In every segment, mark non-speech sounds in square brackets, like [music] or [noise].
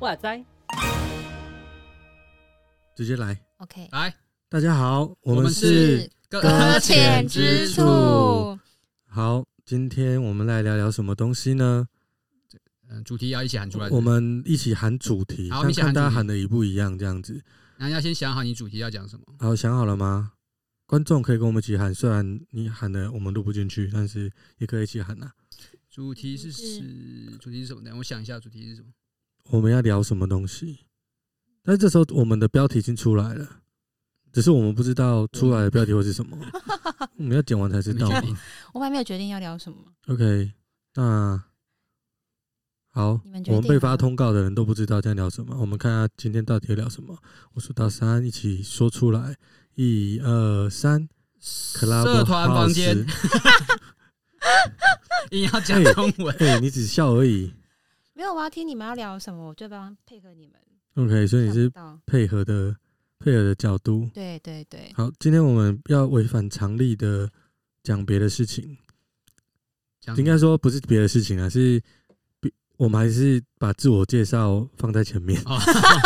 哇塞！直接来，OK，来，大家好，我们是是搁浅之处。好，今天我们来聊聊什么东西呢？嗯，主题要一起喊出来。我们一起喊主题，好，看看大家喊的一不一样，这样子。那要先想好你主题要讲什么。好，想好了吗？观众可以跟我们一起喊，虽然你喊的我们录不进去，但是也可以一起喊呐。主题是是主题是什么呢？我想一下，主题是什么？我们要聊什么东西？但是这时候我们的标题已经出来了，只是我们不知道出来的标题会是什么。[laughs] 我们要剪完才知道？我们还没有决定要聊什么。OK，那好，我们被发通告的人都不知道在聊什么。我们看下今天到底要聊什么。我数到三，一起说出来。一二三，社团房间。[laughs] 你要讲中文，对，你只笑而已。没有，我要听你们要聊什么，我就帮配合你们。OK，所以你是配合的配合的角度。对对对。好，今天我们要违反常理的讲别的事情。应该说不是别的事情啊，是我们还是把自我介绍放在前面。哦、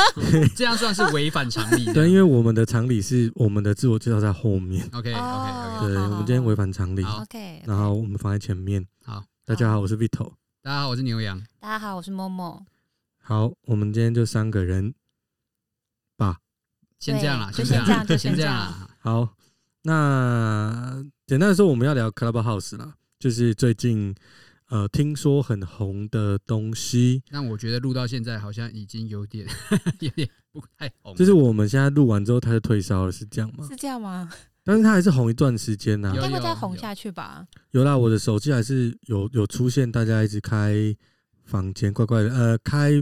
[laughs] 这样算是违反常理。对，因为我们的常理是我们的自我介绍在后面。OK OK OK。对，我们今天违反常理。OK。然后我们放在前面。好，大家好，我是 Vito。大家好，我是牛羊。大家好，我是默默。好，我们今天就三个人吧，先这样啦，就先这样，就先这样。好，那简单的说，我们要聊 Clubhouse 啦，就是最近呃听说很红的东西。那我觉得录到现在好像已经有点 [laughs] 有点不太红。就是我们现在录完之后，它就退烧了，是这样吗？是这样吗？[laughs] 但是它还是红一段时间呢，应该会再红下去吧？有啦，我的手机还是有有出现，大家一直开房间，怪怪的。呃，开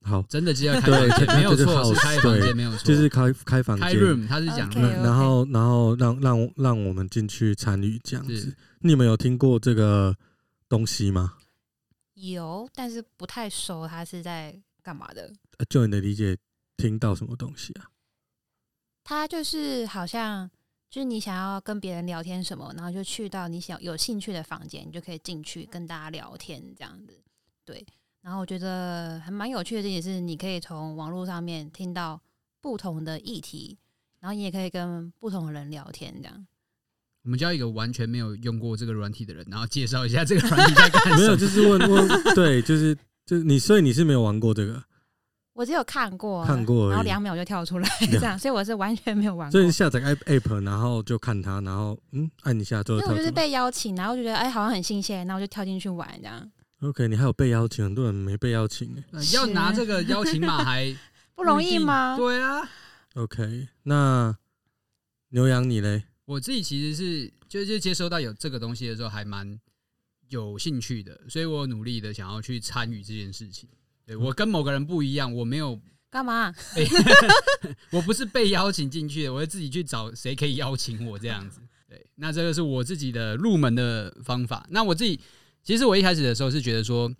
好，真的就要 [laughs] 开房间，没有错，开房间没有错，就是开开房间。开 room，他是讲，然后然后让让让我们进去参与这样子。你们有听过这个东西吗？有，但是不太熟，他是在干嘛的？就你的理解，听到什么东西啊？他就是好像。就是你想要跟别人聊天什么，然后就去到你想有兴趣的房间，你就可以进去跟大家聊天这样子。对，然后我觉得还蛮有趣的，这也是你可以从网络上面听到不同的议题，然后你也可以跟不同的人聊天这样。我们叫一个完全没有用过这个软体的人，然后介绍一下这个软体在干什么。[laughs] 没有，就是问问，对，就是就你，所以你是没有玩过这个。我只有看过，看过，然后两秒就跳出来这样，所以我是完全没有玩过。所以下载 app，然后就看它，然后嗯，按一下就。因为我就是被邀请，然后就觉得哎，好像很新鲜，然后我就跳进去玩这样。OK，你还有被邀请，很多人没被邀请要拿这个邀请码还 [laughs] 不容易吗？对啊。OK，那牛羊你嘞？我自己其实是就是接收到有这个东西的时候，还蛮有兴趣的，所以我努力的想要去参与这件事情。对，我跟某个人不一样，我没有干嘛？[laughs] 我不是被邀请进去的，我会自己去找谁可以邀请我这样子。对，那这个是我自己的入门的方法。那我自己其实我一开始的时候是觉得说，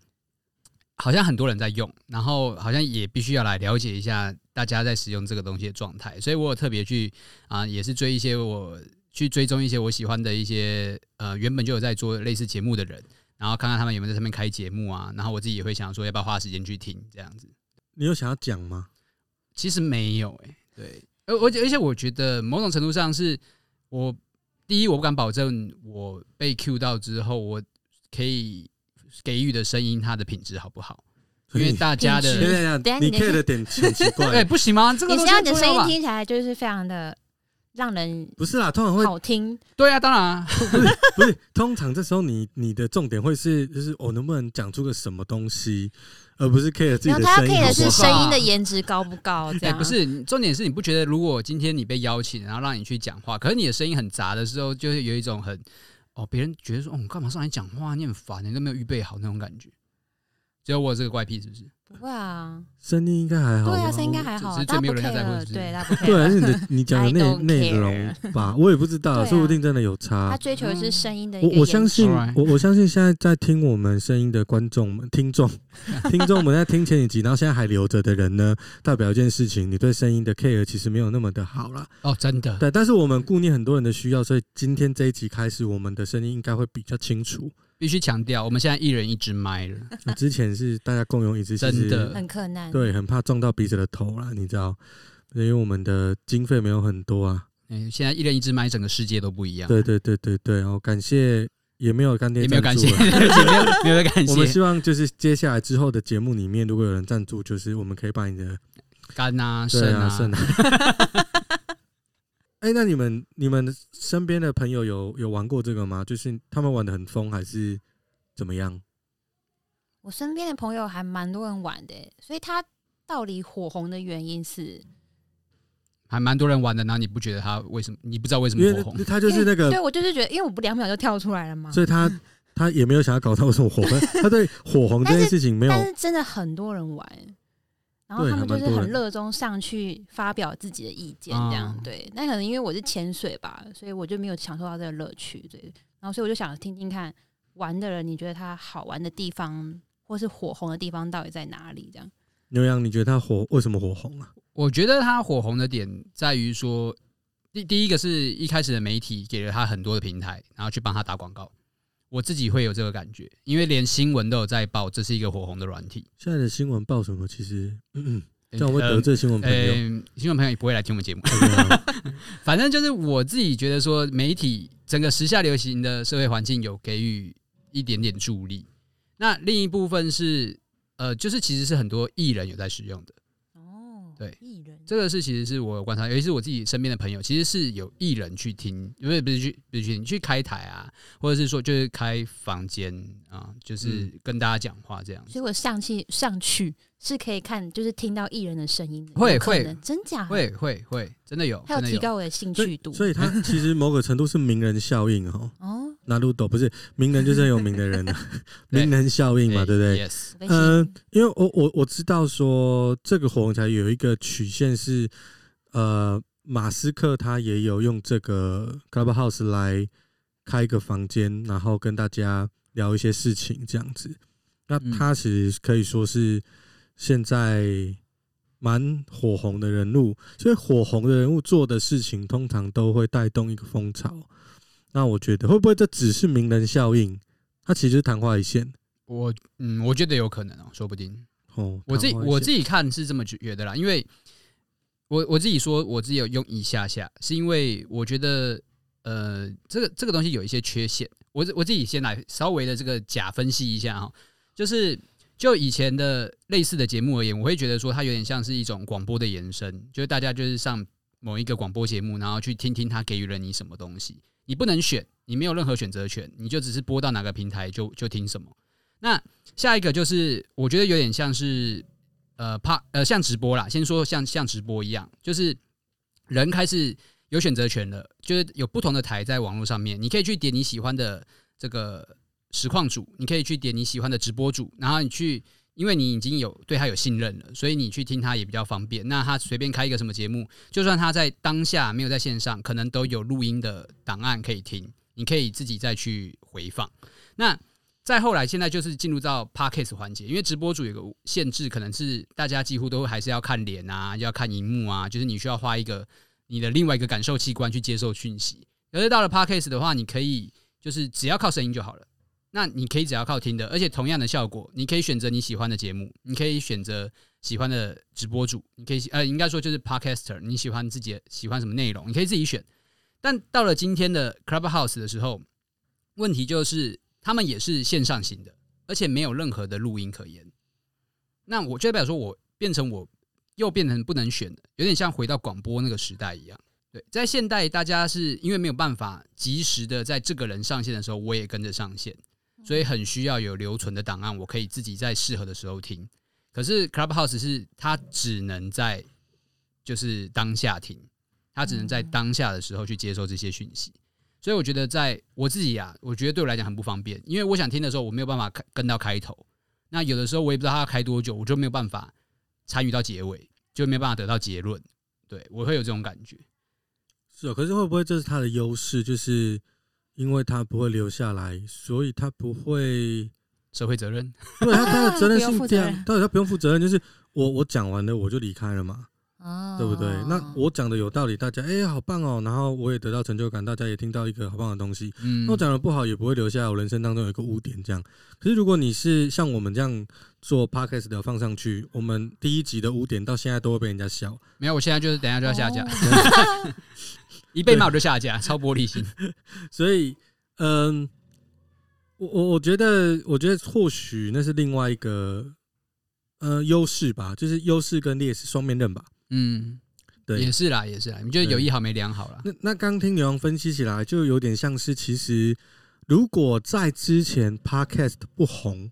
好像很多人在用，然后好像也必须要来了解一下大家在使用这个东西的状态，所以我有特别去啊，也是追一些我去追踪一些我喜欢的一些呃原本就有在做类似节目的人。然后看看他们有没有在上面开节目啊，然后我自己也会想说要不要花时间去听这样子。你有想要讲吗？其实没有哎、欸，对，而而且而且我觉得某种程度上是我第一我不敢保证我被 cue 到之后我可以给予的声音它的品质好不好，因为大家的你 care 的点很奇怪，[laughs] 对，不行吗？这个你现在的声音听起来就是非常的。让人不是啦，通常会好听。对啊，当然、啊、不是不是。通常这时候你你的重点会是就是我能不能讲出个什么东西，而不是 care 自己的声音。他 care 的是声音的颜值高不高？这样、欸、不是重点是你不觉得如果今天你被邀请，然后让你去讲话，可是你的声音很杂的时候，就是有一种很哦，别人觉得说哦，你干嘛上来讲话？你很烦，你都没有预备好那种感觉。只有我这个怪癖是不是？不会啊，声音应该还好。对啊，声音应该还好。只是最没有人在乎，对，对，还是你的你讲的 [laughs] 内内容吧，我也不知道，说不定真的有差。他追求的是声音的。我我相信，我我相信现在在听我们声音的观众们、听众、[laughs] 听众们在听前几集，然后现在还留着的人呢，代表一件事情，你对声音的 care 其实没有那么的好了。哦，真的。对，但是我们顾念很多人的需要，所以今天这一集开始，我们的声音应该会比较清楚。必须强调，我们现在一人一支麦了。[laughs] 之前是大家共用一支，真的很困难。对，很怕撞到彼此的头啦，你知道？因为我们的经费没有很多啊。嗯，现在一人一支麦，整个世界都不一样。对对对对对，哦，感谢也没有干爹，也没有感谢，[laughs] 没有感谢。我们希望就是接下来之后的节目里面，如果有人赞助，就是我们可以把你的肝啊、肾啊、肾啊。[laughs] 哎、欸，那你们你们身边的朋友有有玩过这个吗？就是他们玩的很疯，还是怎么样？我身边的朋友还蛮多人玩的，所以他到底火红的原因是还蛮多人玩的。然后你不觉得他为什么？你不知道为什么火红？他就是那个，对我就是觉得，因为我不两秒就跳出来了嘛。所以他 [laughs] 他也没有想要搞到什么火红，他对火红这件事情没有，但是真的很多人玩。然后他们就是很热衷上去发表自己的意见，这样对。那可能因为我是潜水吧，所以我就没有享受到这个乐趣，对。然后所以我就想听听看玩的人，你觉得他好玩的地方，或是火红的地方到底在哪里？这样。牛羊，你觉得他火为什么火红啊？我觉得他火红的点在于说，第第一个是一开始的媒体给了他很多的平台，然后去帮他打广告。我自己会有这个感觉，因为连新闻都有在报，这是一个火红的软体。现在的新闻报什么？其实，嗯，这样我会得罪新闻朋友。嗯、新闻朋友也不会来听我们节目。[laughs] 反正就是我自己觉得说，媒体整个时下流行的社会环境有给予一点点助力。那另一部分是，呃，就是其实是很多艺人有在使用的。对，艺人这个是其实是我有观察，尤其是我自己身边的朋友，其实是有艺人去听，因为不是去不是去你去开台啊，或者是说就是开房间啊，就是跟大家讲话这样。所以我上去上去是可以看，就是听到艺人的声音的，会会真假会会会真的有，还有提高我的兴趣度。所以他其实某个程度是名人效应哦。哦。那鲁斗不是名人，就是很有名的人啊，[laughs] [laughs] 名人效应嘛，对不对？嗯，因为我我我知道说这个火红才有一个曲线是，呃，马斯克他也有用这个 Clubhouse 来开一个房间，然后跟大家聊一些事情这样子。那他其实可以说是现在蛮火红的人物，所以火红的人物做的事情通常都会带动一个风潮。那我觉得会不会这只是名人效应？它其实是昙花一现。我嗯，我觉得有可能哦，说不定。哦，我自己我自己看是这么觉得啦，因为我我自己说我自己有用一下下，是因为我觉得呃，这个这个东西有一些缺陷。我我自己先来稍微的这个假分析一下哈，就是就以前的类似的节目而言，我会觉得说它有点像是一种广播的延伸，就是大家就是上某一个广播节目，然后去听听它给予了你什么东西。你不能选，你没有任何选择权，你就只是播到哪个平台就就听什么。那下一个就是，我觉得有点像是，呃，怕呃像直播啦。先说像像直播一样，就是人开始有选择权了，就是有不同的台在网络上面，你可以去点你喜欢的这个实况主，你可以去点你喜欢的直播主，然后你去。因为你已经有对他有信任了，所以你去听他也比较方便。那他随便开一个什么节目，就算他在当下没有在线上，可能都有录音的档案可以听，你可以自己再去回放。那再后来，现在就是进入到 Podcast 环节，因为直播主有个限制，可能是大家几乎都还是要看脸啊，要看荧幕啊，就是你需要花一个你的另外一个感受器官去接受讯息。可是到了 Podcast 的话，你可以就是只要靠声音就好了。那你可以只要靠听的，而且同样的效果，你可以选择你喜欢的节目，你可以选择喜欢的直播主，你可以呃，应该说就是 Podcaster，你喜欢自己喜欢什么内容，你可以自己选。但到了今天的 Clubhouse 的时候，问题就是他们也是线上型的，而且没有任何的录音可言。那我就代表说我变成我又变成不能选的，有点像回到广播那个时代一样。对，在现代，大家是因为没有办法及时的在这个人上线的时候，我也跟着上线。所以很需要有留存的档案，我可以自己在适合的时候听。可是 Clubhouse 是它只能在就是当下听，它只能在当下的时候去接受这些讯息。所以我觉得在我自己啊，我觉得对我来讲很不方便，因为我想听的时候我没有办法跟到开头。那有的时候我也不知道它要开多久，我就没有办法参与到结尾，就没有办法得到结论。对，我会有这种感觉。是哦，可是会不会这是它的优势？就是因为他不会留下来，所以他不会社会责任。对，他他的责任性这样，到底他不用负责任，就是我我讲完了我就离开了嘛。[laughs] 哦，对不对？那我讲的有道理，大家哎、欸，好棒哦！然后我也得到成就感，大家也听到一个好棒的东西。嗯，那我讲的不好，也不会留下我人生当中有一个污点。这样，可是如果你是像我们这样做 podcast 的放上去，我们第一集的污点到现在都会被人家笑。没有，我现在就是等一下就要下架，[laughs] [laughs] 一被骂我就下架，超玻璃心。[laughs] 所以，嗯，我我我觉得，我觉得或许那是另外一个呃优势吧，就是优势跟劣势双面刃吧。嗯，对，也是啦，也是啦。你觉得有一好没两好啦？那那刚听牛羊分析起来，就有点像是，其实如果在之前 Podcast 不红，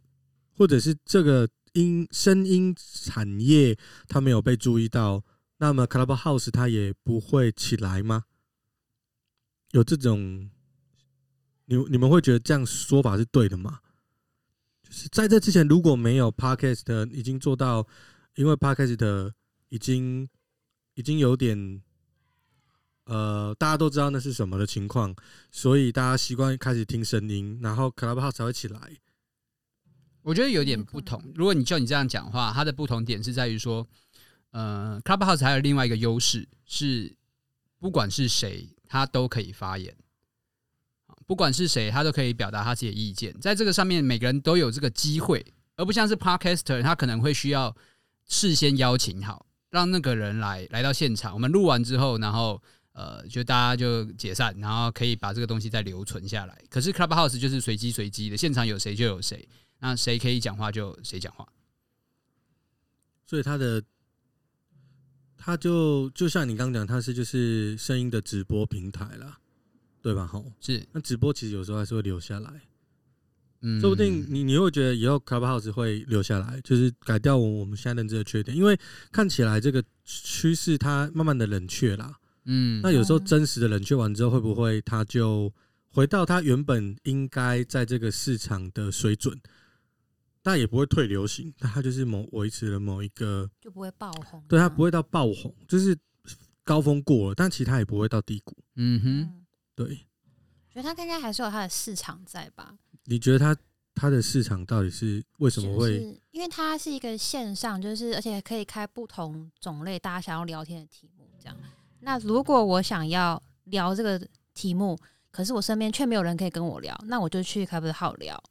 或者是这个音声音产业它没有被注意到，那么 Clubhouse 它也不会起来吗？有这种，你你们会觉得这样说法是对的吗？就是在这之前，如果没有 Podcast 已经做到，因为 Podcast 已经。已经有点，呃，大家都知道那是什么的情况，所以大家习惯开始听声音，然后 Clubhouse 才会起来。我觉得有点不同。如果你就你这样讲话，它的不同点是在于说，呃，Clubhouse 还有另外一个优势是，不管是谁，他都可以发言，不管是谁，他都可以表达他自己的意见。在这个上面，每个人都有这个机会，而不像是 Podcaster，他可能会需要事先邀请好。让那个人来来到现场，我们录完之后，然后呃，就大家就解散，然后可以把这个东西再留存下来。可是 Clubhouse 就是随机随机的，现场有谁就有谁，那谁可以讲话就谁讲话。所以他的，他就就像你刚刚讲，它是就是声音的直播平台啦，对吧？吼，是。那直播其实有时候还是会留下来。嗯，说不定你你会觉得以后 Clubhouse 会留下来，就是改掉我我们现在认知的缺点，因为看起来这个趋势它慢慢的冷却啦。嗯，那有时候真实的冷却完之后，会不会它就回到它原本应该在这个市场的水准？但也不会退流行，但它就是某维持了某一个就不会爆红。对，它不会到爆红，就是高峰过了，但其他也不会到低谷。嗯哼，对，觉得它应该还是有它的市场在吧。你觉得它它的市场到底是为什么会？就是因为它是一个线上，就是而且可以开不同种类大家想要聊天的题目，这样。那如果我想要聊这个题目，可是我身边却没有人可以跟我聊，那我就去开不是好聊。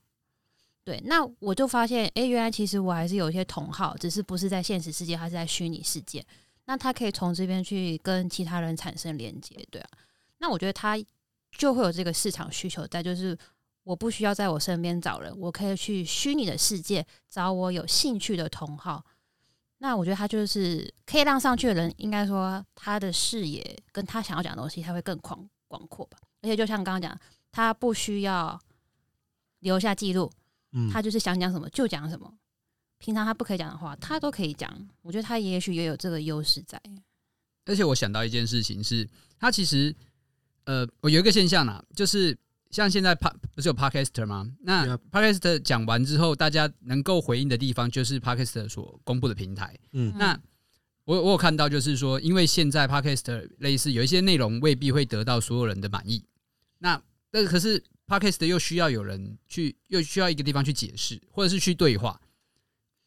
对，那我就发现，哎、原来其实我还是有一些同好，只是不是在现实世界，还是在虚拟世界。那他可以从这边去跟其他人产生连接，对啊。那我觉得他就会有这个市场需求在，就是。我不需要在我身边找人，我可以去虚拟的世界找我有兴趣的同好。那我觉得他就是可以让上去的人，应该说他的视野跟他想要讲的东西，他会更广广阔吧。而且就像刚刚讲，他不需要留下记录，他就是想讲什么就讲什么。平常他不可以讲的话，他都可以讲。我觉得他也许也有这个优势在。而且我想到一件事情是，他其实呃，我有一个现象啦，就是。像现在 Pod 不是有 Podcaster 吗？那 Podcaster 讲完之后，大家能够回应的地方就是 Podcaster 所公布的平台。嗯，那我我有看到，就是说，因为现在 Podcaster 类似有一些内容未必会得到所有人的满意。那但是可是 Podcaster 又需要有人去，又需要一个地方去解释，或者是去对话。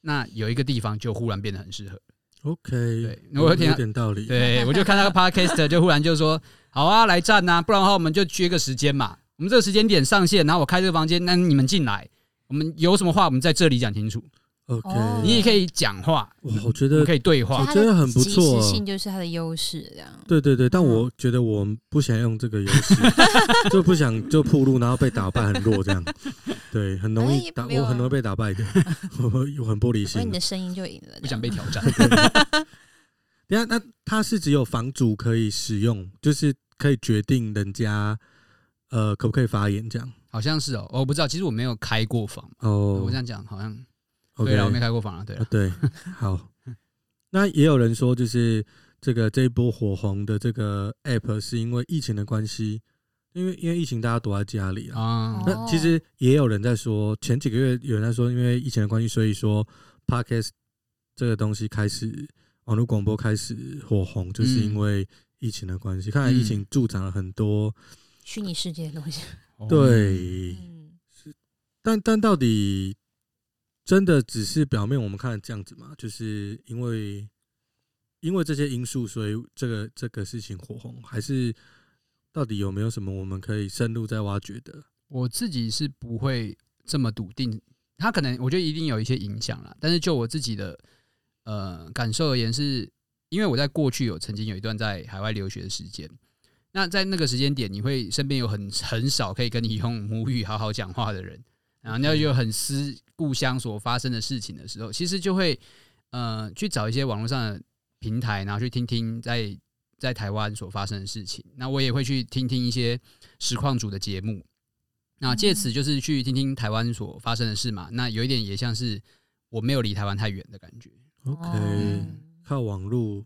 那有一个地方就忽然变得很适合。OK，对，我有点道理。对，我就看那个 Podcaster 就忽然就说：“好啊，来站啊！不然的话，我们就约个时间嘛。”我们这个时间点上线，然后我开这个房间，那你们进来，我们有什么话，我们在这里讲清楚。OK，你也可以讲话。哇，我觉得可以对话，我觉得很不错。即时性就是它的优势，这样。对对对，但我觉得我不想用这个优势，[laughs] 就不想就铺路，然后被打败很弱这样。对，很容易打，我很容易被打败的，[laughs] 我很玻璃心。所以你的声音就赢了，不想被挑战。[laughs] 等下，那它是只有房主可以使用，就是可以决定人家。呃，可不可以发言？这样好像是哦，我不知道。其实我没有开过房哦。我这样讲好像对啊，我没开过房啊。对啊，对，好。[laughs] 那也有人说，就是这个这一波火红的这个 app 是因为疫情的关系，因为因为疫情，大家躲在家里啊。啊那其实也有人在说，前几个月有人在说，因为疫情的关系，所以说 Podcast 这个东西开始网络广播开始火红，就是因为疫情的关系。看来疫情助长了很多虚拟世界的东西。对，是，但但到底真的只是表面我们看这样子吗？就是因为因为这些因素，所以这个这个事情火红，还是？到底有没有什么我们可以深入再挖掘的？我自己是不会这么笃定，他可能我觉得一定有一些影响啦。但是就我自己的呃感受而言，是因为我在过去有曾经有一段在海外留学的时间，那在那个时间点，你会身边有很很少可以跟你用母语好好讲话的人，然后那就很私故乡所发生的事情的时候，其实就会呃去找一些网络上的平台，然后去听听在。在台湾所发生的事情，那我也会去听听一些实况组的节目，那借此就是去听听台湾所发生的事嘛。那有一点也像是我没有离台湾太远的感觉。OK，靠网络。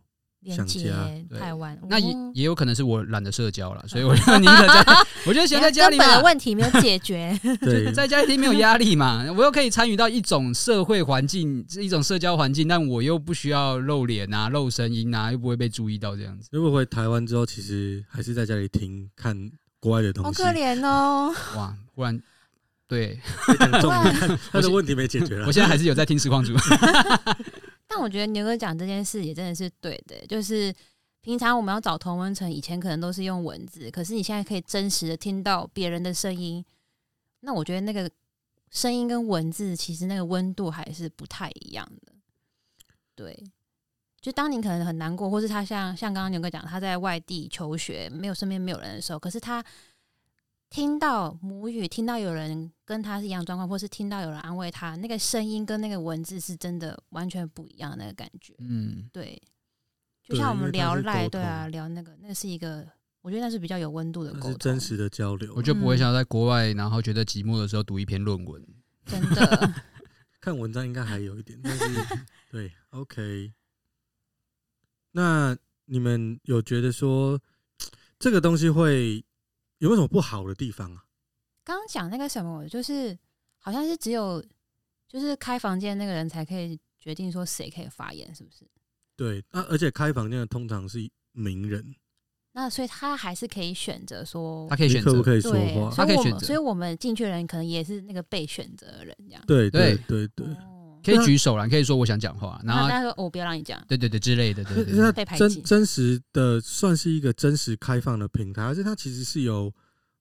连接台湾，那也也有可能是我懒得社交了，[laughs] 所以我宁可在，[laughs] 我觉得闲在家里嘛，根本的问题没有解决，[laughs] 对，在家里听没有压力嘛，我又可以参与到一种社会环境，一种社交环境，但我又不需要露脸啊、露声音啊，又不会被注意到这样子。如果回台湾之后，其实还是在家里听看国外的东西，好可怜哦。哇，忽然对，他的问题没解决了，我现在还是有在听实况主。但我觉得牛哥讲这件事也真的是对的，就是平常我们要找同温层，以前可能都是用文字，可是你现在可以真实的听到别人的声音，那我觉得那个声音跟文字其实那个温度还是不太一样的。对，就当你可能很难过，或是他像像刚刚牛哥讲，他在外地求学，没有身边没有人的时候，可是他。听到母语，听到有人跟他是一样状况，或是听到有人安慰他，那个声音跟那个文字是真的完全不一样的那个感觉。嗯，对，就像我们聊赖，对啊，聊那个，那是一个，我觉得那是比较有温度的沟通，是真实的交流。我就不会想在国外，然后觉得寂寞的时候读一篇论文。真的，[laughs] 看文章应该还有一点，但是 [laughs] 对，OK。那你们有觉得说这个东西会？有没有什么不好的地方啊？刚刚讲那个什么，就是好像是只有就是开房间那个人才可以决定说谁可以发言，是不是？对，那而且开房间的通常是名人，那所以他还是可以选择说，他可以选择可不可以说话，他可以选择，所以我们进去的人可能也是那个被选择的人，这样。对对对对。可以举手了，可以说我想讲话，然后他说我不要让你讲，对对对之类的，对对，对。真真实的算是一个真实开放的平台，而且它其实是有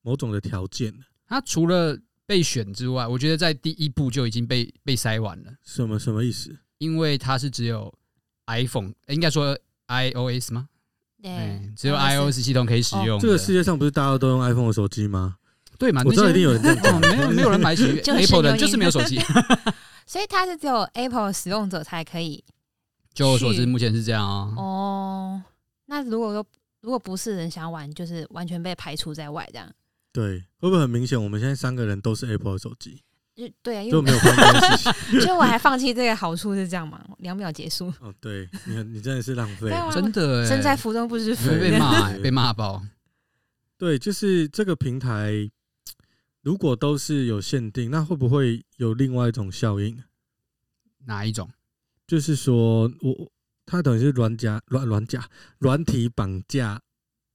某种的条件的。它除了被选之外，我觉得在第一步就已经被被筛完了。什么什么意思？因为它是只有 iPhone，应该说 iOS 吗？对，只有 iOS 系统可以使用。这个世界上不是大家都用 iPhone 的手机吗？对嘛？我知道一定有人这样讲，没有没有人买起 [laughs] Apple 的，就是没有手机。所以它是只有 Apple 使用者才可以。就我所知，目前是这样啊。哦，那如果说如果不是人想玩，就是完全被排除在外，这样。对，会不会很明显？我们现在三个人都是 Apple 的手机。就对啊，因为就没有关系。所以我还放弃这个好处是这样吗？两秒结束。哦，对，你你真的是浪费，真的身在福中不知福，被骂被骂爆。对，就是这个平台。如果都是有限定，那会不会有另外一种效应？哪一种？就是说我它等于是软甲软软甲软体绑架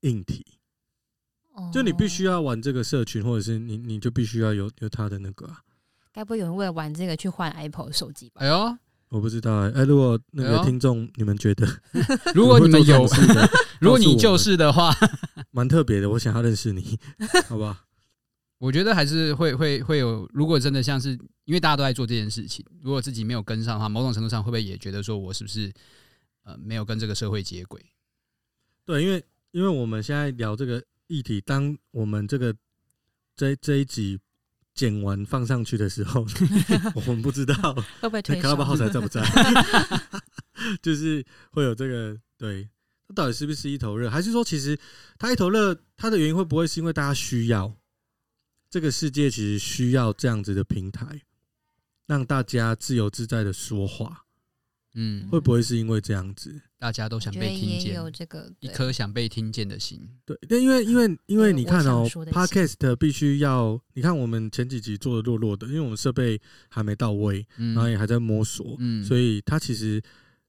硬体，就你必须要玩这个社群，或者是你你就必须要有有它的那个啊。该不会有人为了玩这个去换 Apple 手机吧？哎呦，我不知道哎、欸。哎，如果那个听众你们觉得，[laughs] 如果你们有，[laughs] 如果你就是的话，蛮特别的，我想要认识你，[laughs] 好不好？我觉得还是会会会有，如果真的像是因为大家都在做这件事情，如果自己没有跟上的话，某种程度上会不会也觉得说我是不是呃没有跟这个社会接轨？对，因为因为我们现在聊这个议题，当我们这个这这一集剪完放上去的时候，[laughs] 我们不知道 [laughs] 会不会推卡拉巴号才在不在，[laughs] 就是会有这个对，它到底是不是一头热，还是说其实它一头热，它的原因会不会是因为大家需要？这个世界其实需要这样子的平台，让大家自由自在的说话。嗯，会不会是因为这样子，大家都想被听见，有这个一颗想被听见的心。对，因为因为因为你看哦，Podcast 必须要，你看我们前几集做的弱弱的，因为我们设备还没到位，然后也还在摸索，嗯，所以它其实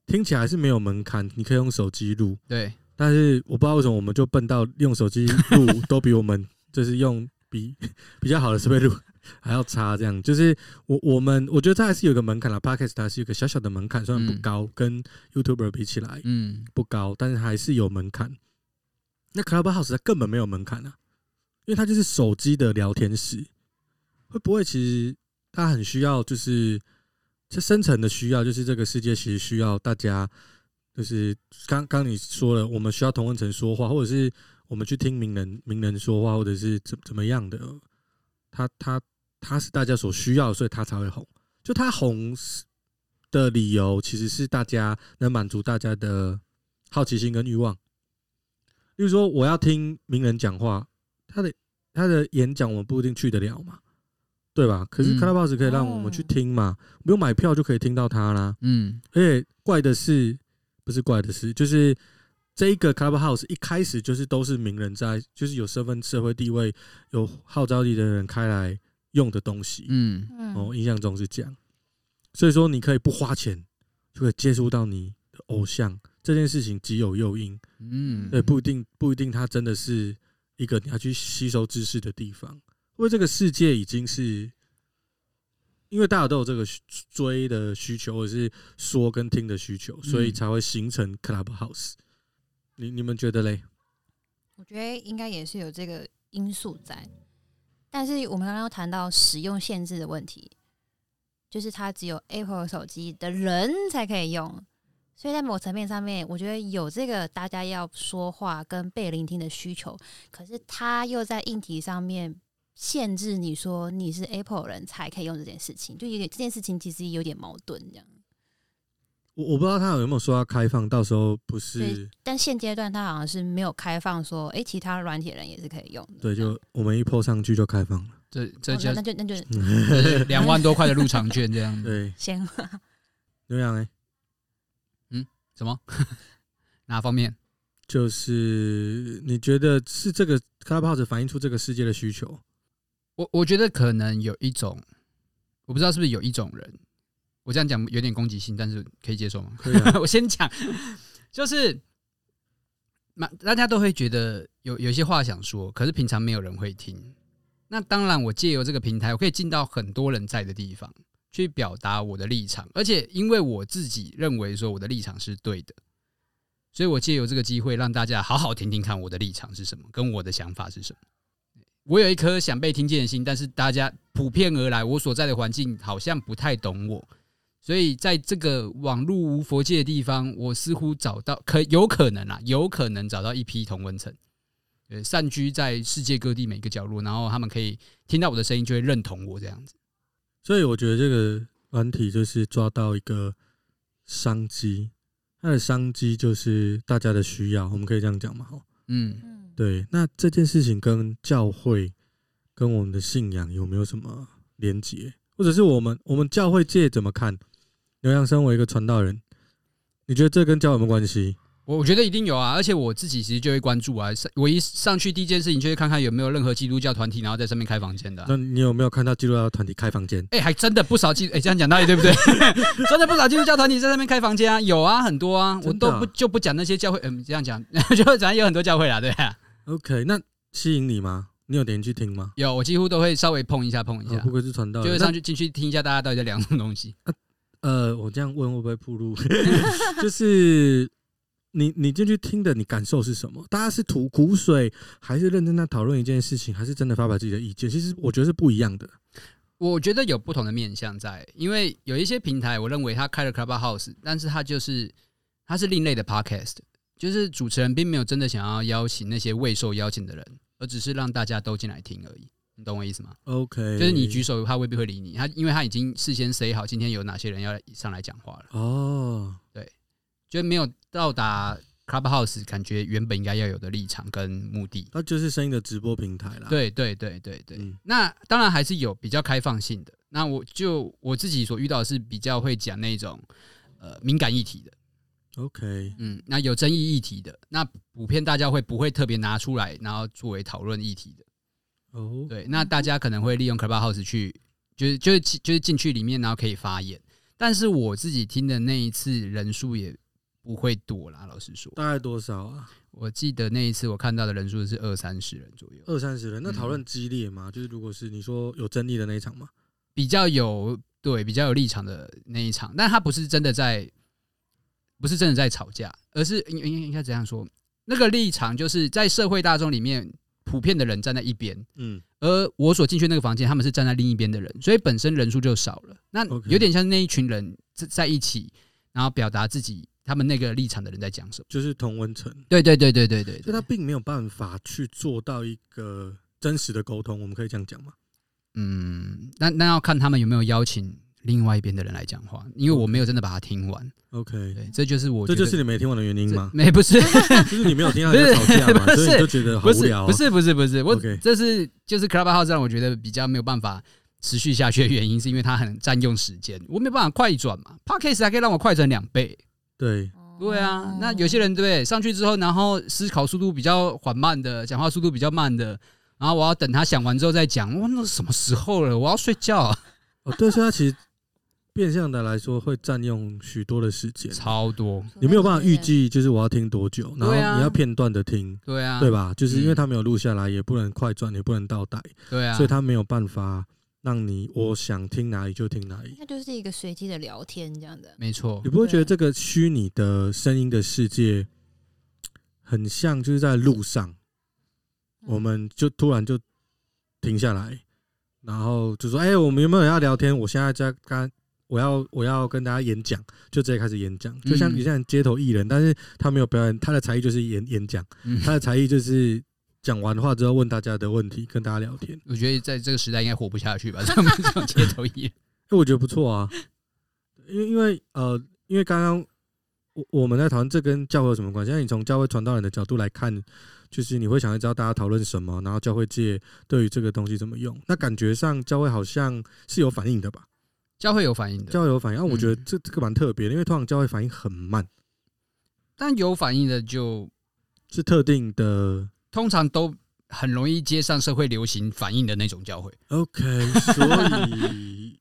听起来是没有门槛，你可以用手机录，对。但是我不知道为什么我们就笨到用手机录 [laughs] 都比我们就是用比 [laughs] 比较好的设备录还要差，这样就是我我们我觉得它还是有一个门槛啦。Podcast 它是一个小小的门槛，虽然不高，跟 YouTuber 比起来，嗯，不高，但是还是有门槛。那 Clubhouse 它根本没有门槛啊，因为它就是手机的聊天室，会不会其实它很需要，就是这深层的需要，就是这个世界其实需要大家。就是刚刚你说了，我们需要同温层说话，或者是我们去听名人名人说话，或者是怎怎么样的，他他他是大家所需要，所以他才会红。就他红的理由，其实是大家能满足大家的好奇心跟欲望。例如说，我要听名人讲话，他的他的演讲，我们不一定去得了嘛，对吧？可是 Clubhouse 可以让我们去听嘛，不用买票就可以听到他啦。嗯，而且怪的是。不是怪的是，就是这一个 Clubhouse 一开始就是都是名人在，就是有身份、社会地位、有号召力的人开来用的东西。嗯嗯，哦，印象中是这样。所以说，你可以不花钱就可以接触到你的偶像，这件事情极有诱因。嗯，对，不一定不一定，它真的是一个你要去吸收知识的地方，因为这个世界已经是。因为大家都有这个追的需求，或者是说跟听的需求，所以才会形成 Clubhouse。你你们觉得嘞？我觉得应该也是有这个因素在，但是我们刚刚谈到使用限制的问题，就是它只有 Apple 手机的人才可以用，所以在某层面上面，我觉得有这个大家要说话跟被聆听的需求，可是它又在硬体上面。限制你说你是 Apple 人才可以用这件事情，就有点这件事情其实有点矛盾这样。我我不知道他有没有说要开放，到时候不是。但现阶段他好像是没有开放说，哎、欸，其他软体人也是可以用的。对，就我们一 po 上去就开放了。这这就、哦、那就那就 [laughs] 两万多块的入场券这样。对，[laughs] 行。怎么样呢？嗯？什么？[laughs] 哪方面？就是你觉得是这个 Clubhouse 反映出这个世界的需求？我我觉得可能有一种，我不知道是不是有一种人，我这样讲有点攻击性，但是可以接受吗？可以啊。[laughs] 我先讲，就是，大家都会觉得有有些话想说，可是平常没有人会听。那当然，我借由这个平台，我可以进到很多人在的地方去表达我的立场，而且因为我自己认为说我的立场是对的，所以我借由这个机会让大家好好听听看我的立场是什么，跟我的想法是什么。我有一颗想被听见的心，但是大家普遍而来，我所在的环境好像不太懂我，所以在这个网络无佛界的地方，我似乎找到可有可能啊，有可能找到一批同温层，呃，散居在世界各地每个角落，然后他们可以听到我的声音，就会认同我这样子。所以我觉得这个软体就是抓到一个商机，它的商机就是大家的需要，我们可以这样讲嘛？哈，嗯。对，那这件事情跟教会、跟我们的信仰有没有什么连结？或者是我们我们教会界怎么看？刘洋身为一个传道人，你觉得这跟教有没有关系？我我觉得一定有啊，而且我自己其实就会关注啊。我一上去第一件事情就会看看有没有任何基督教团体，然后在上面开房间的啊。那你有没有看到基督教团体开房间？哎，还真的不少基，哎，这样讲道理对不对？[laughs] 真的不少基督教团体在上面开房间啊，有啊，很多啊，我都不就不讲那些教会，嗯，这样讲，[laughs] 就咱有很多教会啦，对啊。OK，那吸引你吗？你有点去听吗？有，我几乎都会稍微碰一下，碰一下。不愧是传道，就会上去进去听一下大家到底在聊什么东西。呃，我这样问会不会暴露？[laughs] 就是你你进去听的，你感受是什么？大家是吐苦水，还是认真在讨论一件事情，还是真的发表自己的意见？其实我觉得是不一样的。我觉得有不同的面向在，因为有一些平台，我认为他开了 Clubhouse，但是他就是他是另类的 Podcast。就是主持人并没有真的想要邀请那些未受邀请的人，而只是让大家都进来听而已。你懂我意思吗？OK，就是你举手，他未必会理你。他因为他已经事先 say 好，今天有哪些人要上来讲话了。哦，对，就没有到达 Clubhouse 感觉原本应该要有的立场跟目的。它就是声音的直播平台啦。对对对对对。嗯，那当然还是有比较开放性的。那我就我自己所遇到的是比较会讲那种。呃敏感议题的。OK，嗯，那有争议议题的，那普遍大家会不会特别拿出来，然后作为讨论议题的？哦，对，那大家可能会利用 Clubhouse 去，就是就是就是进去里面，然后可以发言。但是我自己听的那一次人数也不会多啦，老实说。大概多少啊？我记得那一次我看到的人数是二三十人左右。二三十人，那讨论激烈吗？嗯、就是如果是你说有争议的那一场吗？比较有对比较有立场的那一场，但他不是真的在。不是真的在吵架，而是应应应该怎样说？那个立场就是在社会大众里面，普遍的人站在一边，嗯，而我所进去那个房间，他们是站在另一边的人，所以本身人数就少了。那有点像那一群人在在一起，然后表达自己他们那个立场的人在讲什么，就是同温层。对对对对对对，所以他并没有办法去做到一个真实的沟通，我们可以这样讲吗？嗯，那那要看他们有没有邀请。另外一边的人来讲话，因为我没有真的把它听完。OK，对，这就是我，这就是你没听完的原因吗？没，不是，[laughs] 就是你没有听到人吵架嘛，[laughs] 所以你就觉得好无聊。不是，不是，不是，我 Okay 这是就是 Clubhouse 让我觉得比较没有办法持续下去的原因，是因为它很占用时间，我没办法快转嘛。Podcast 还可以让我快转两倍。对，对啊。那有些人对不对？上去之后，然后思考速度比较缓慢的，讲话速度比较慢的，然后我要等他想完之后再讲。哇，那什么时候了？我要睡觉啊。哦，对，所以他其实。变相的来说，会占用许多的时间，超多。你没有办法预计，就是我要听多久，然后你要片段的听，对啊，对吧？就是因为他没有录下来，也不能快转，也不能倒带，对啊，所以他没有办法让你我想听哪里就听哪里。那就是一个随机的聊天这样的，没错。你不会觉得这个虚拟的声音的世界很像，就是在路上，我们就突然就停下来，然后就说：“哎，我们有没有要聊天？我现在在刚。”我要我要跟大家演讲，就直接开始演讲，就像你像街头艺人，但是他没有表演，他的才艺就是演演讲，他的才艺就是讲完话之后问大家的问题，跟大家聊天。我觉得在这个时代应该活不下去吧，[laughs] 这种街头艺人，哎，我觉得不错啊，因为因为呃，因为刚刚我我们在讨论这跟教会有什么关系？那你从教会传道人的角度来看，就是你会想要知道大家讨论什么，然后教会界对于这个东西怎么用？那感觉上教会好像是有反应的吧？教会有反应的，教会有反应。啊，我觉得这这个蛮特别的，因为通常教会反应很慢，但有反应的就是特定的，通常都很容易接上社会流行反应的那种教会。OK，[laughs] 所以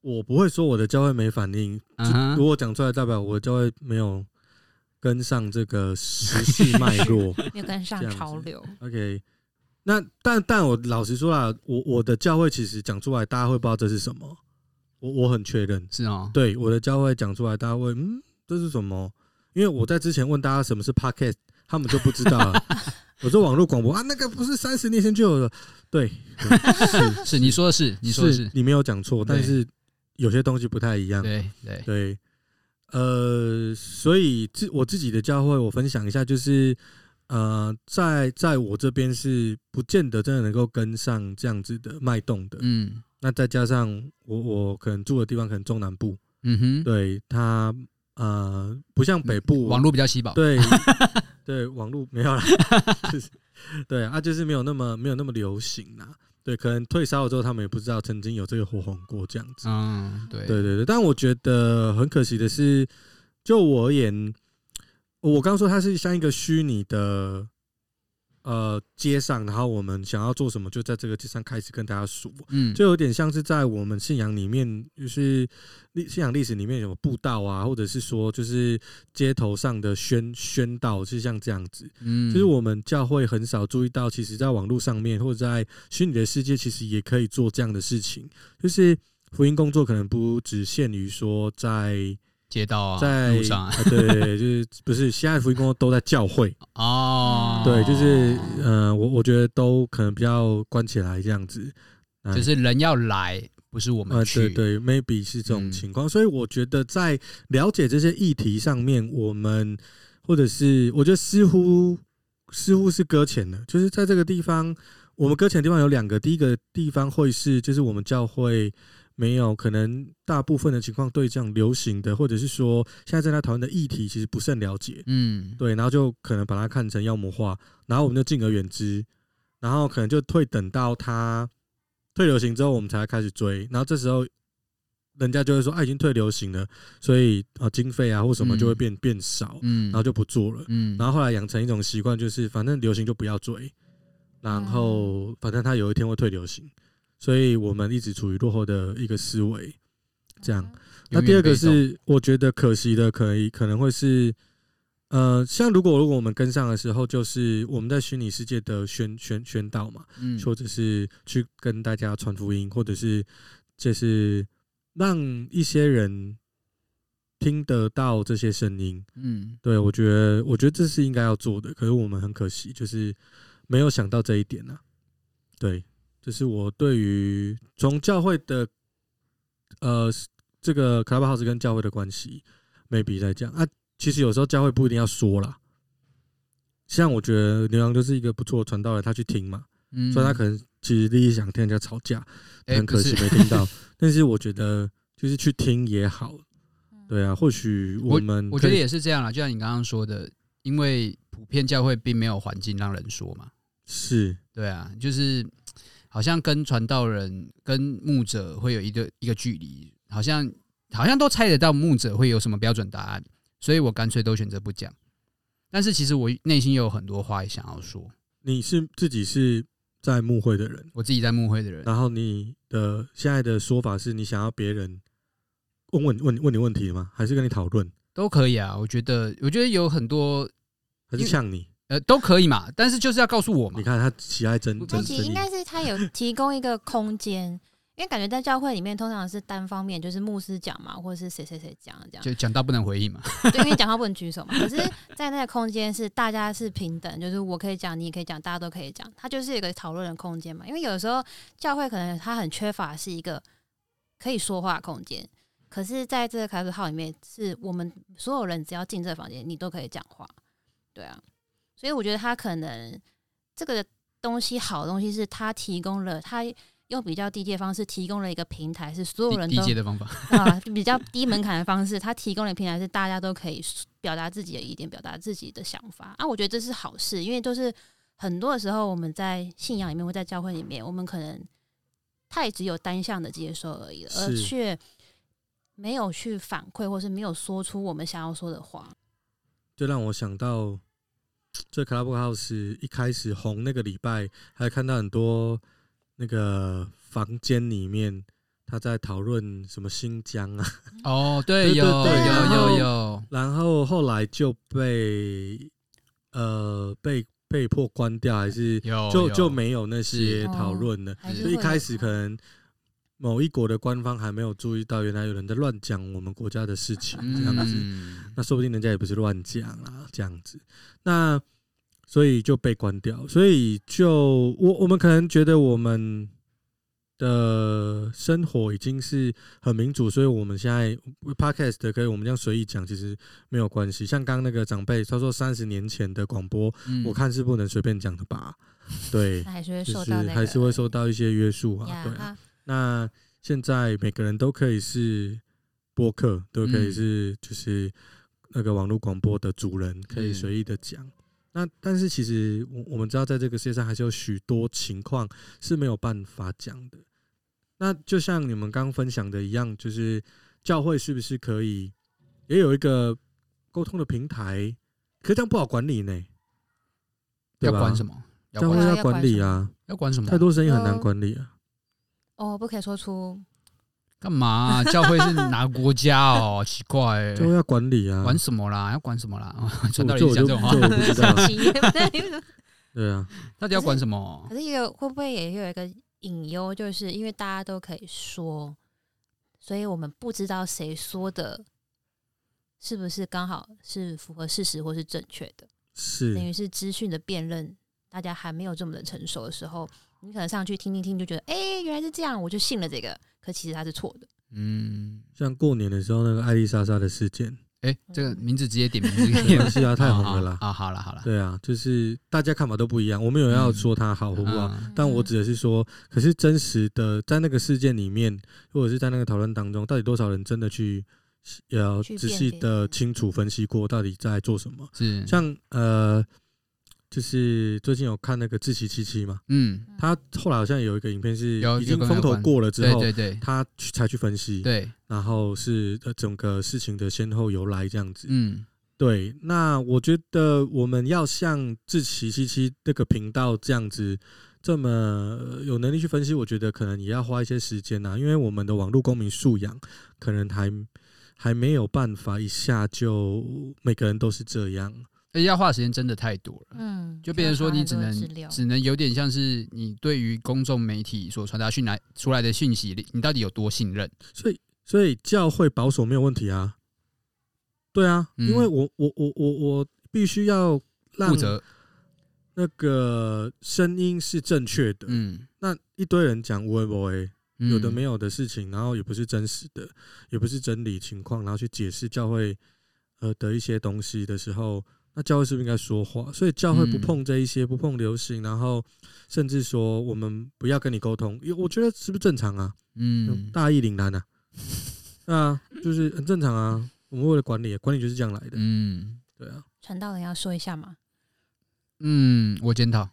我不会说我的教会没反应，如果讲出来代表我的教会没有跟上这个时事脉络，[laughs] 没有跟上潮流。OK，那但但我老实说啊，我我的教会其实讲出来，大家会不知道这是什么。我我很确认，是哦，对我的教会讲出来，大家会嗯，这是什么？因为我在之前问大家什么是 Podcast，他们就不知道了。[laughs] 我说网络广播啊，那个不是三十年前就有的？对，[laughs] 是是，你说的是，你说的是，你没有讲错，但是有些东西不太一样。对对对，呃，所以自我自己的教会，我分享一下，就是呃，在在我这边是不见得真的能够跟上这样子的脉动的，嗯。那再加上我我可能住的地方可能中南部，嗯哼，对它呃不像北部网络比较稀薄，对 [laughs] 对网络没有了，[laughs] 就是对啊就是没有那么没有那么流行啦，对，可能退烧了之后他们也不知道曾经有这个火红过这样子，嗯，对。对对对，但我觉得很可惜的是，就我而言，我刚说它是像一个虚拟的。呃，街上，然后我们想要做什么，就在这个街上开始跟大家说，嗯，就有点像是在我们信仰里面，就是历信仰历史里面有布道啊，或者是说，就是街头上的宣宣道，是像这样子，嗯，就是我们教会很少注意到，其实在网络上面或者在虚拟的世界，其实也可以做这样的事情，就是福音工作可能不只限于说在。街道啊，在路上。啊，对，就是不是现在福音工作都在教会。哦，对，就是呃，我我觉得都可能比较关起来这样子，就是人要来，不是我们去，呃、对对，maybe 是这种情况，嗯、所以我觉得在了解这些议题上面，我们或者是我觉得似乎似乎是搁浅了，就是在这个地方，我们搁浅的地方有两个，第一个地方会是就是我们教会。没有，可能大部分的情况对这样流行的，或者是说现在正在讨论的议题，其实不甚了解。嗯，对，然后就可能把它看成妖魔化，然后我们就敬而远之，然后可能就退等到它退流行之后，我们才开始追。然后这时候人家就会说啊，已经退流行了，所以啊，经费啊或什么就会变、嗯、变少，嗯，然后就不做了，嗯，然后后来养成一种习惯，就是反正流行就不要追，然后反正它有一天会退流行，所以我们一直处于落后的一个思维，这样。那第二个是我觉得可惜的，可以可能会是。呃，像如果如果我们跟上的时候，就是我们在虚拟世界的宣宣宣导嘛，嗯，或者是去跟大家传福音，或者是就是让一些人听得到这些声音，嗯，对，我觉得我觉得这是应该要做的，可是我们很可惜，就是没有想到这一点呢、啊。对，这是我对于从教会的呃这个 Clubhouse 跟教会的关系，maybe 在讲。啊。其实有时候教会不一定要说啦，像我觉得牛羊就是一个不错的传道人，他去听嘛，嗯，所以他可能其实第一想听人家吵架，很可惜没听到。[laughs] 但是我觉得就是去听也好，对啊，或许我们我，我觉得也是这样啦，就像你刚刚说的，因为普遍教会并没有环境让人说嘛，是。对啊，就是好像跟传道人跟牧者会有一个一个距离，好像好像都猜得到牧者会有什么标准答案。所以我干脆都选择不讲，但是其实我内心有很多话也想要说。你是自己是在牧会的人，我自己在牧会的人。然后你的现在的说法是你想要别人问问问问你问题吗？还是跟你讨论？都可以啊。我觉得，我觉得有很多还是像你，呃，都可以嘛。但是就是要告诉我嘛。你看他喜爱真真，其实应该是他有提供一个空间。因为感觉在教会里面，通常是单方面，就是牧师讲嘛，或者是谁谁谁讲这样，就讲到不能回应嘛。[laughs] 对，因为讲话不能举手嘛。可是，在那个空间是大家是平等，就是我可以讲，你也可以讲，大家都可以讲。它就是一个讨论的空间嘛。因为有的时候教会可能它很缺乏是一个可以说话的空间，可是在这个卡斯号里面，是我们所有人只要进这个房间，你都可以讲话。对啊，所以我觉得他可能这个东西好的东西是他提供了他。用比较低阶的方式提供了一个平台，是所有人都低阶的方法啊，比较低门槛的方式。他提供了平台，是大家都可以表达自己的意见，表达自己的想法啊。我觉得这是好事，因为都是很多的时候我们在信仰里面或在教会里面，我们可能太只有单向的接受而已了，而却没有去反馈，或是没有说出我们想要说的话。就让我想到这 Clubhouse 一开始红那个礼拜，还看到很多。那个房间里面，他在讨论什么新疆啊？哦，对，[laughs] 有有有有。然后后来就被呃被被迫关掉，还是就就没有那些讨论了。就一开始可能某一国的官方还没有注意到，原来有人在乱讲我们国家的事情这样子。那说不定人家也不是乱讲啊，这样子。那。所以就被关掉，所以就我我们可能觉得我们的生活已经是很民主，所以我们现在 podcast 可以我们这样随意讲，其实没有关系。像刚刚那个长辈他说三十年前的广播，我看是不能随便讲的吧？对，[laughs] 还是会受到还是会受到一些约束啊。对，那现在每个人都可以是播客，都可以是就是那个网络广播的主人，可以随意的讲。那但是其实我我们知道，在这个世界上还是有许多情况是没有办法讲的。那就像你们刚刚分享的一样，就是教会是不是可以也有一个沟通的平台？可是这样不好管理呢？要管什么？教会要管理啊？要管什么？太多声音很难管理啊！哦，不可以说出。干嘛、啊？[laughs] 教会是哪个国家哦？奇怪、欸，教会要管理啊？管什么啦？要管什么啦？讲 [laughs] 道理讲这种话，对啊，到底要管什么？可是有会不会也有一个隐忧，就是因为大家都可以说，所以我们不知道谁说的是不是刚好是符合事实或是正确的，是等于是资讯的辨认，大家还没有这么的成熟的时候，你可能上去听听听，就觉得哎、欸，原来是这样，我就信了这个。可其实它是错的。嗯，像过年的时候那个艾丽莎莎的事件，哎、欸，这个名字直接点名，没关系啊，太红了啦。啊，好了好了，对啊，就是大家看法都不一样，我没有要说它好或不好，但我指的是说，可是真实的在那个事件里面，或者是在那个讨论当中，到底多少人真的去要仔细的清楚分析过，到底在做什么？是像呃。就是最近有看那个志祺七七嘛，嗯，他后来好像有一个影片是已经风头过了之后，对对对，他才去分析，对，然后是整个事情的先后由来这样子，嗯，对。那我觉得我们要像志祺七七这个频道这样子这么有能力去分析，我觉得可能也要花一些时间呐，因为我们的网络公民素养可能还还没有办法一下就每个人都是这样。要花的时间真的太多了，嗯，就变成说你只能只能有点像是你对于公众媒体所传达讯来出来的讯息，你到底有多信任？所以，所以教会保守没有问题啊，对啊，因为我我我我我必须要让负责那个声音是正确的，嗯，那一堆人讲无为不为，有的没有的事情，然后也不是真实的，也不是真理情况，然后去解释教会呃的一些东西的时候。那教会是不是应该说话？所以教会不碰这一些，不碰流行，然后甚至说我们不要跟你沟通，因为我觉得是不是正常啊？嗯，大义凛然啊，啊，就是很正常啊。我们为了管理，管理就是这样来的。嗯，对啊。传道人要说一下吗？嗯，我检讨。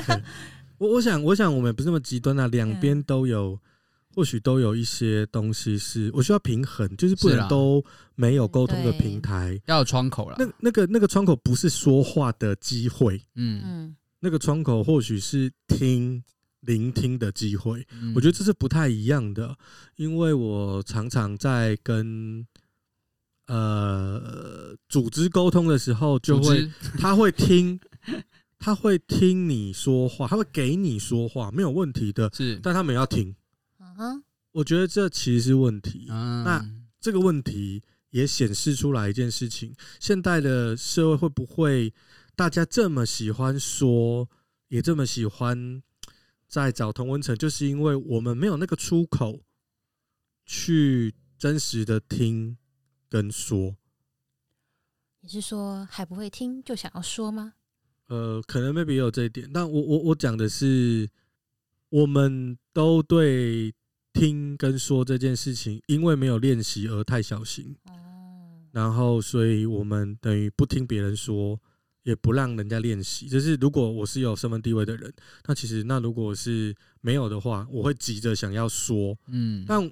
[laughs] 我我想，我想我们不是那么极端啊，两边都有。或许都有一些东西是我需要平衡，就是不能都没有沟通的平台，要有窗口了。那那个那个窗口不是说话的机会，嗯，那个窗口或许是听聆听的机会。我觉得这是不太一样的，因为我常常在跟呃组织沟通的时候，就会他会听，他会听你说话，他会给你说话，没有问题的，是，但他们要听。嗯，我觉得这其实是问题。那这个问题也显示出来一件事情：现代的社会会不会大家这么喜欢说，也这么喜欢在找同温层，就是因为我们没有那个出口去真实的听跟说。你是说还不会听就想要说吗？呃，可能 maybe 也有这一点，但我我我讲的是，我们都对。听跟说这件事情，因为没有练习而太小心，然后所以我们等于不听别人说，也不让人家练习。就是如果我是有身份地位的人，那其实那如果是没有的话，我会急着想要说，嗯，但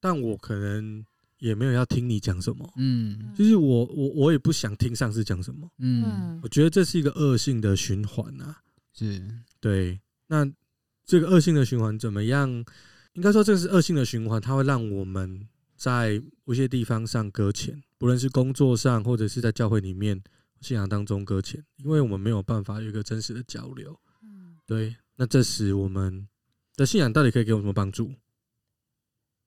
但我可能也没有要听你讲什么，嗯，就是我我我也不想听上司讲什么，嗯，我觉得这是一个恶性的循环啊，是。对。那这个恶性的循环怎么样？应该说，这个是恶性的循环，它会让我们在某些地方上搁浅，不论是工作上，或者是在教会里面信仰当中搁浅，因为我们没有办法有一个真实的交流。嗯，对。那这时我们的信仰到底可以给我们什么帮助？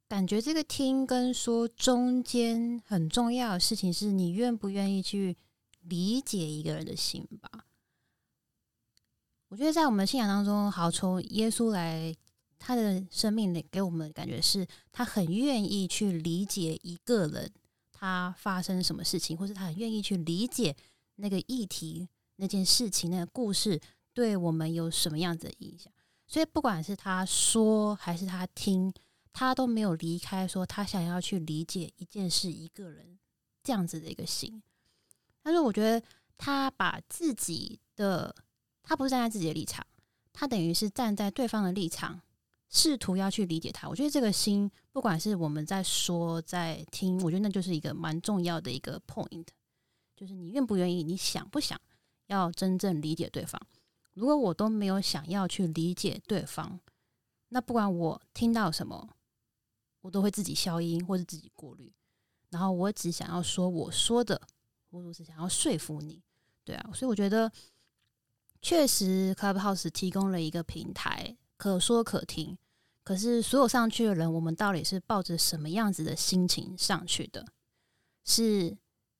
感觉这个听跟说中间很重要的事情，是你愿不愿意去理解一个人的心吧？我觉得在我们的信仰当中，好从耶稣来。他的生命里给我们的感觉是，他很愿意去理解一个人他发生什么事情，或是他很愿意去理解那个议题、那件事情、那个故事对我们有什么样子的影响。所以，不管是他说还是他听，他都没有离开说他想要去理解一件事、一个人这样子的一个心。但是，我觉得他把自己的，他不是站在自己的立场，他等于是站在对方的立场。试图要去理解他，我觉得这个心，不管是我们在说在听，我觉得那就是一个蛮重要的一个 point，就是你愿不愿意，你想不想要真正理解对方？如果我都没有想要去理解对方，那不管我听到什么，我都会自己消音或者自己过滤，然后我只想要说我说的，或者是想要说服你，对啊，所以我觉得确实 Clubhouse 提供了一个平台。可说可听，可是所有上去的人，我们到底是抱着什么样子的心情上去的？是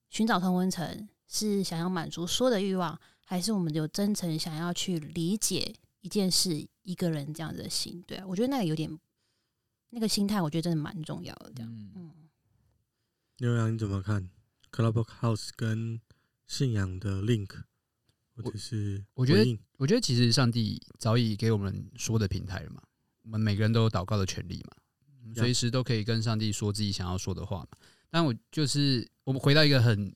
寻找同温层，是想要满足说的欲望，还是我们有真诚想要去理解一件事、一个人这样子的心？对啊，我觉得那个有点那个心态，我觉得真的蛮重要的。这样，嗯，牛羊你怎么看？Clubhouse 跟信仰的 link？或者是我，我觉得，我觉得其实上帝早已给我们说的平台了嘛。我们每个人都有祷告的权利嘛，随时都可以跟上帝说自己想要说的话嘛。但我就是我们回到一个很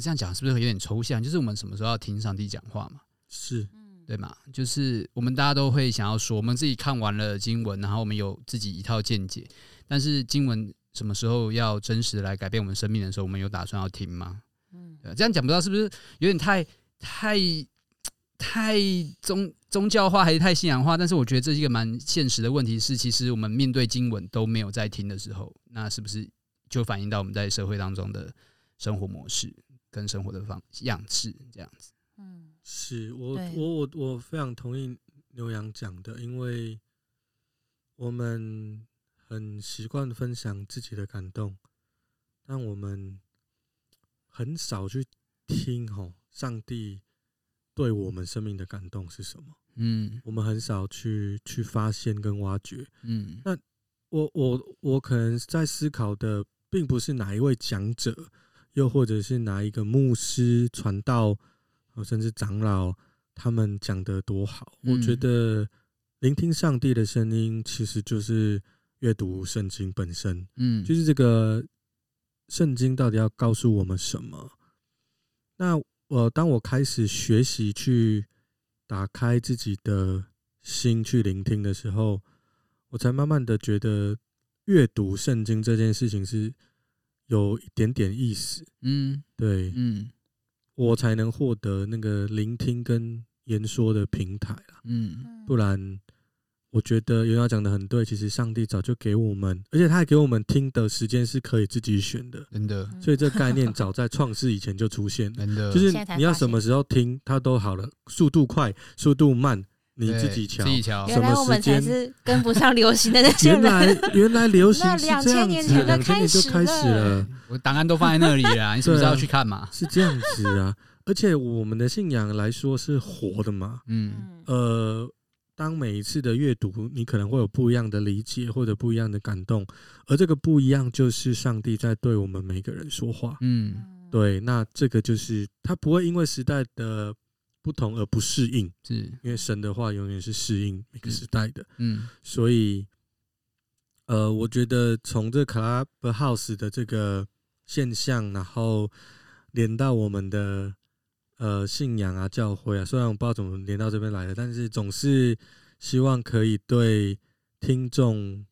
这样讲，是不是有点抽象？就是我们什么时候要听上帝讲话嘛？是，对吗？就是我们大家都会想要说，我们自己看完了经文，然后我们有自己一套见解，但是经文什么时候要真实来改变我们生命的时候，我们有打算要听吗？嗯，对，这样讲不知道是不是有点太太太宗宗教化，还是太信仰化？但是我觉得这是一个蛮现实的问题，是其实我们面对经文都没有在听的时候，那是不是就反映到我们在社会当中的生活模式跟生活的方样式这样子？嗯，是我我我我非常同意牛羊讲的，因为我们很习惯分享自己的感动，但我们很少去听吼上帝对我们生命的感动是什么。嗯，我们很少去去发现跟挖掘。嗯，那我我我可能在思考的，并不是哪一位讲者，又或者是哪一个牧师传道。甚至长老他们讲的多好，我觉得聆听上帝的声音，其实就是阅读圣经本身。嗯，就是这个圣经到底要告诉我们什么？那我当我开始学习去打开自己的心去聆听的时候，我才慢慢的觉得阅读圣经这件事情是有一点点意思。嗯，对，嗯。我才能获得那个聆听跟言说的平台啦，嗯，不然我觉得有人讲的很对，其实上帝早就给我们，而且他还给我们听的时间是可以自己选的，真的。所以这个概念早在创世以前就出现，真的。就是你要什么时候听，它都好了，速度快，速度慢，你自己瞧。原来我们才是跟不上流行的那些人。原来 [laughs] 原来流行是这样子，两千年前就开始了。我档案都放在那里了，你是不是要去看嘛？是这样子啊，而且我们的信仰来说是活的嘛。嗯，呃，当每一次的阅读，你可能会有不一样的理解或者不一样的感动，而这个不一样就是上帝在对我们每个人说话。嗯，对，那这个就是他不会因为时代的不同而不适应，是因为神的话永远是适应每个时代的。嗯，所以，呃，我觉得从这 Clubhouse 的这个。现象，然后连到我们的呃信仰啊、教会啊，虽然我不知道怎么连到这边来的，但是总是希望可以对听众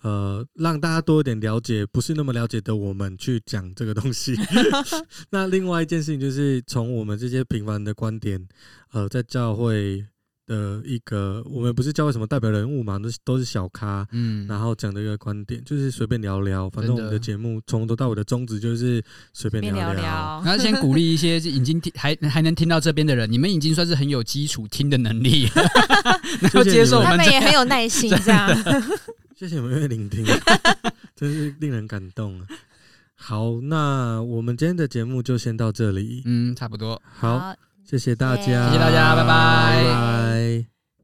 呃让大家多一点了解，不是那么了解的我们去讲这个东西。[laughs] 那另外一件事情就是从我们这些平凡的观点，呃，在教会。的一个，我们不是叫为什么代表人物嘛，都是都是小咖，嗯，然后讲的一个观点，就是随便聊聊，反正我们的节目从头到尾的宗旨就是随便聊聊。然后先鼓励一些已经听还还能听到这边的人，你们已经算是很有基础听的能力，[laughs] 然后接受我们，他们也很有耐心，[laughs] 这样。[laughs] 谢谢你们愿意聆听，真是令人感动。好，那我们今天的节目就先到这里，嗯，差不多，好。谢谢大家，谢谢大家，拜拜。拜拜。